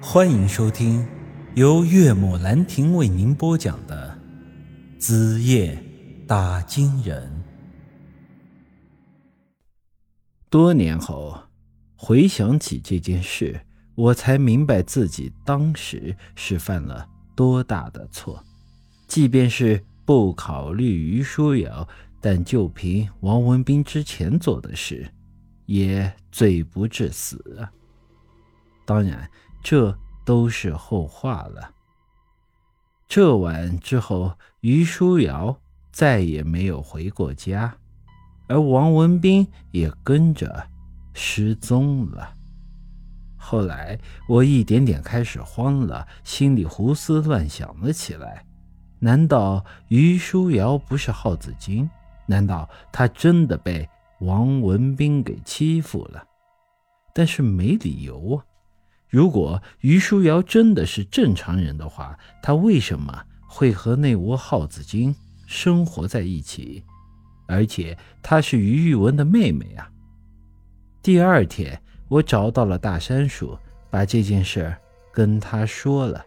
欢迎收听由岳母兰亭为您播讲的《子夜打金人》。多年后回想起这件事，我才明白自己当时是犯了多大的错。即便是不考虑于书瑶，但就凭王文斌之前做的事，也罪不至死啊。当然，这都是后话了。这晚之后，于书瑶再也没有回过家，而王文斌也跟着失踪了。后来，我一点点开始慌了，心里胡思乱想了起来。难道于书瑶不是耗子精？难道她真的被王文斌给欺负了？但是没理由啊。如果于书瑶真的是正常人的话，他为什么会和那窝耗子精生活在一起？而且她是于玉文的妹妹啊。第二天，我找到了大山叔，把这件事跟他说了。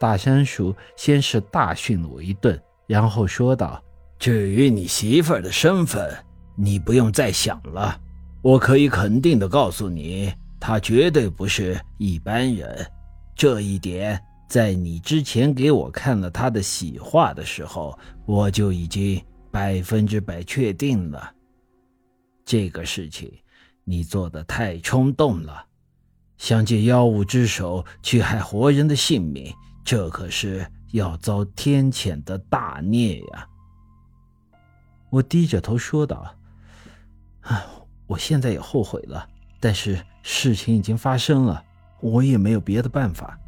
大山叔先是大训了我一顿，然后说道：“至于你媳妇儿的身份，你不用再想了。我可以肯定的告诉你。”他绝对不是一般人，这一点在你之前给我看了他的喜画的时候，我就已经百分之百确定了。这个事情你做的太冲动了，想借妖物之手去害活人的性命，这可是要遭天谴的大孽呀！我低着头说道：“啊，我现在也后悔了。”但是事情已经发生了，我也没有别的办法。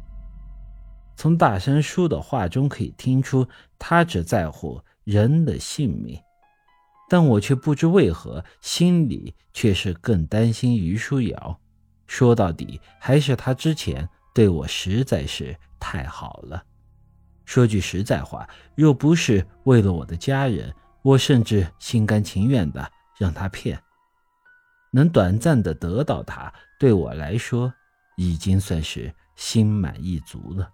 从大山叔的话中可以听出，他只在乎人的性命，但我却不知为何心里却是更担心于书瑶。说到底，还是他之前对我实在是太好了。说句实在话，若不是为了我的家人，我甚至心甘情愿的让他骗。能短暂的得到他，对我来说已经算是心满意足了。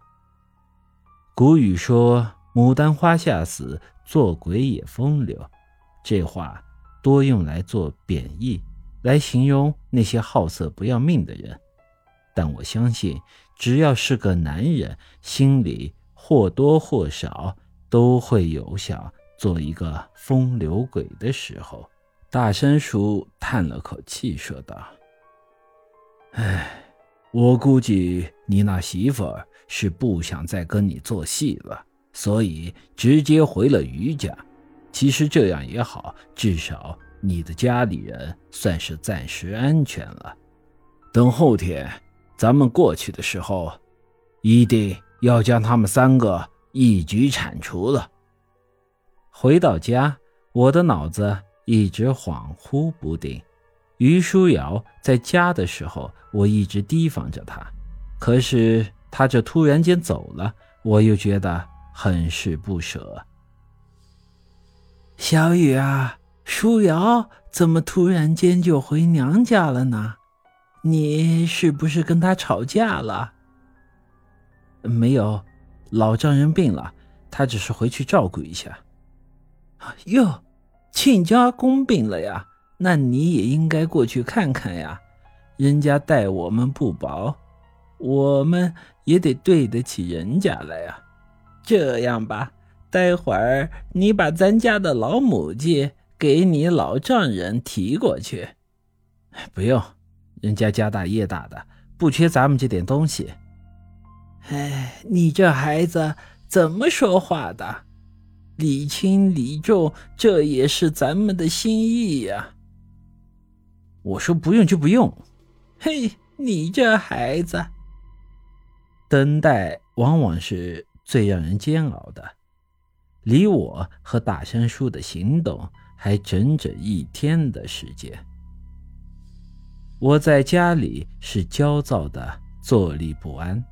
古语说“牡丹花下死，做鬼也风流”，这话多用来做贬义，来形容那些好色不要命的人。但我相信，只要是个男人，心里或多或少都会有想做一个风流鬼的时候。大山叔叹了口气，说道：“哎，我估计你那媳妇儿是不想再跟你做戏了，所以直接回了余家。其实这样也好，至少你的家里人算是暂时安全了。等后天咱们过去的时候，一定要将他们三个一举铲除了。”回到家，我的脑子。一直恍惚不定。于书瑶在家的时候，我一直提防着她。可是她这突然间走了，我又觉得很是不舍。小雨啊，书瑶怎么突然间就回娘家了呢？你是不是跟她吵架了？没有，老丈人病了，她只是回去照顾一下。哟。亲家公病了呀，那你也应该过去看看呀。人家待我们不薄，我们也得对得起人家来呀。这样吧，待会儿你把咱家的老母鸡给你老丈人提过去。不用，人家家大业大的，不缺咱们这点东西。哎，你这孩子怎么说话的？礼轻礼重，这也是咱们的心意呀。我说不用就不用。嘿，你这孩子，等待往往是最让人煎熬的。离我和大山叔的行动还整整一天的时间。我在家里是焦躁的，坐立不安，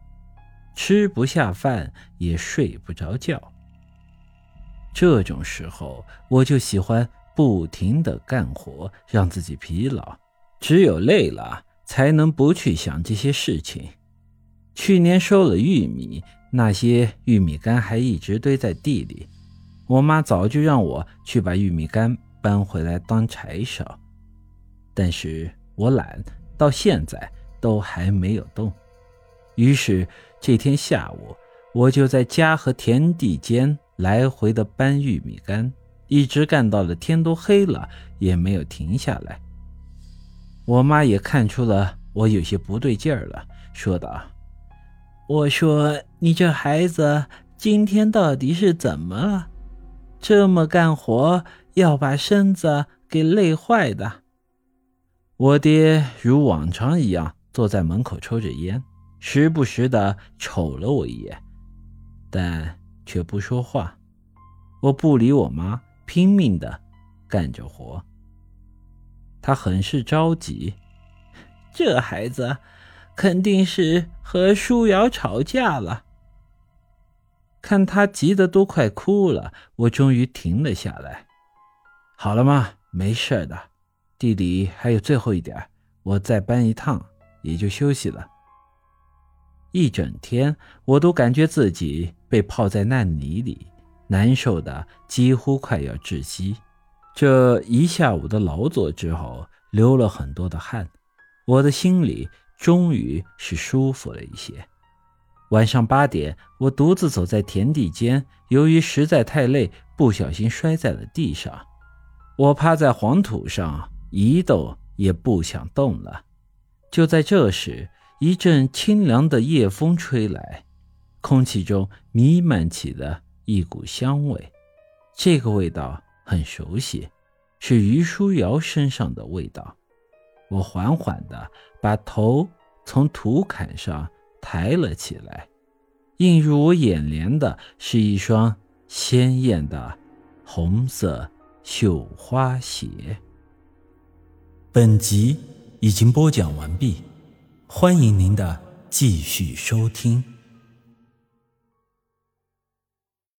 吃不下饭，也睡不着觉。这种时候，我就喜欢不停的干活，让自己疲劳。只有累了，才能不去想这些事情。去年收了玉米，那些玉米杆还一直堆在地里。我妈早就让我去把玉米杆搬回来当柴烧，但是我懒，到现在都还没有动。于是这天下午，我就在家和田地间来回的搬玉米杆，一直干到了天都黑了，也没有停下来。我妈也看出了我有些不对劲儿了，说道：“我说你这孩子今天到底是怎么了？这么干活要把身子给累坏的。”我爹如往常一样坐在门口抽着烟，时不时的瞅了我一眼，但却不说话。我不理我妈，拼命的干着活。他很是着急，这孩子肯定是和舒瑶吵架了。看他急得都快哭了，我终于停了下来。好了吗？没事的，地里还有最后一点，我再搬一趟也就休息了。一整天，我都感觉自己被泡在烂泥里，难受的几乎快要窒息。这一下午的劳作之后，流了很多的汗，我的心里终于是舒服了一些。晚上八点，我独自走在田地间，由于实在太累，不小心摔在了地上。我趴在黄土上，一动也不想动了。就在这时，一阵清凉的夜风吹来，空气中弥漫起了一股香味，这个味道。很熟悉，是于书瑶身上的味道。我缓缓地把头从土坎上抬了起来，映入我眼帘的是一双鲜艳的红色绣花鞋。本集已经播讲完毕，欢迎您的继续收听。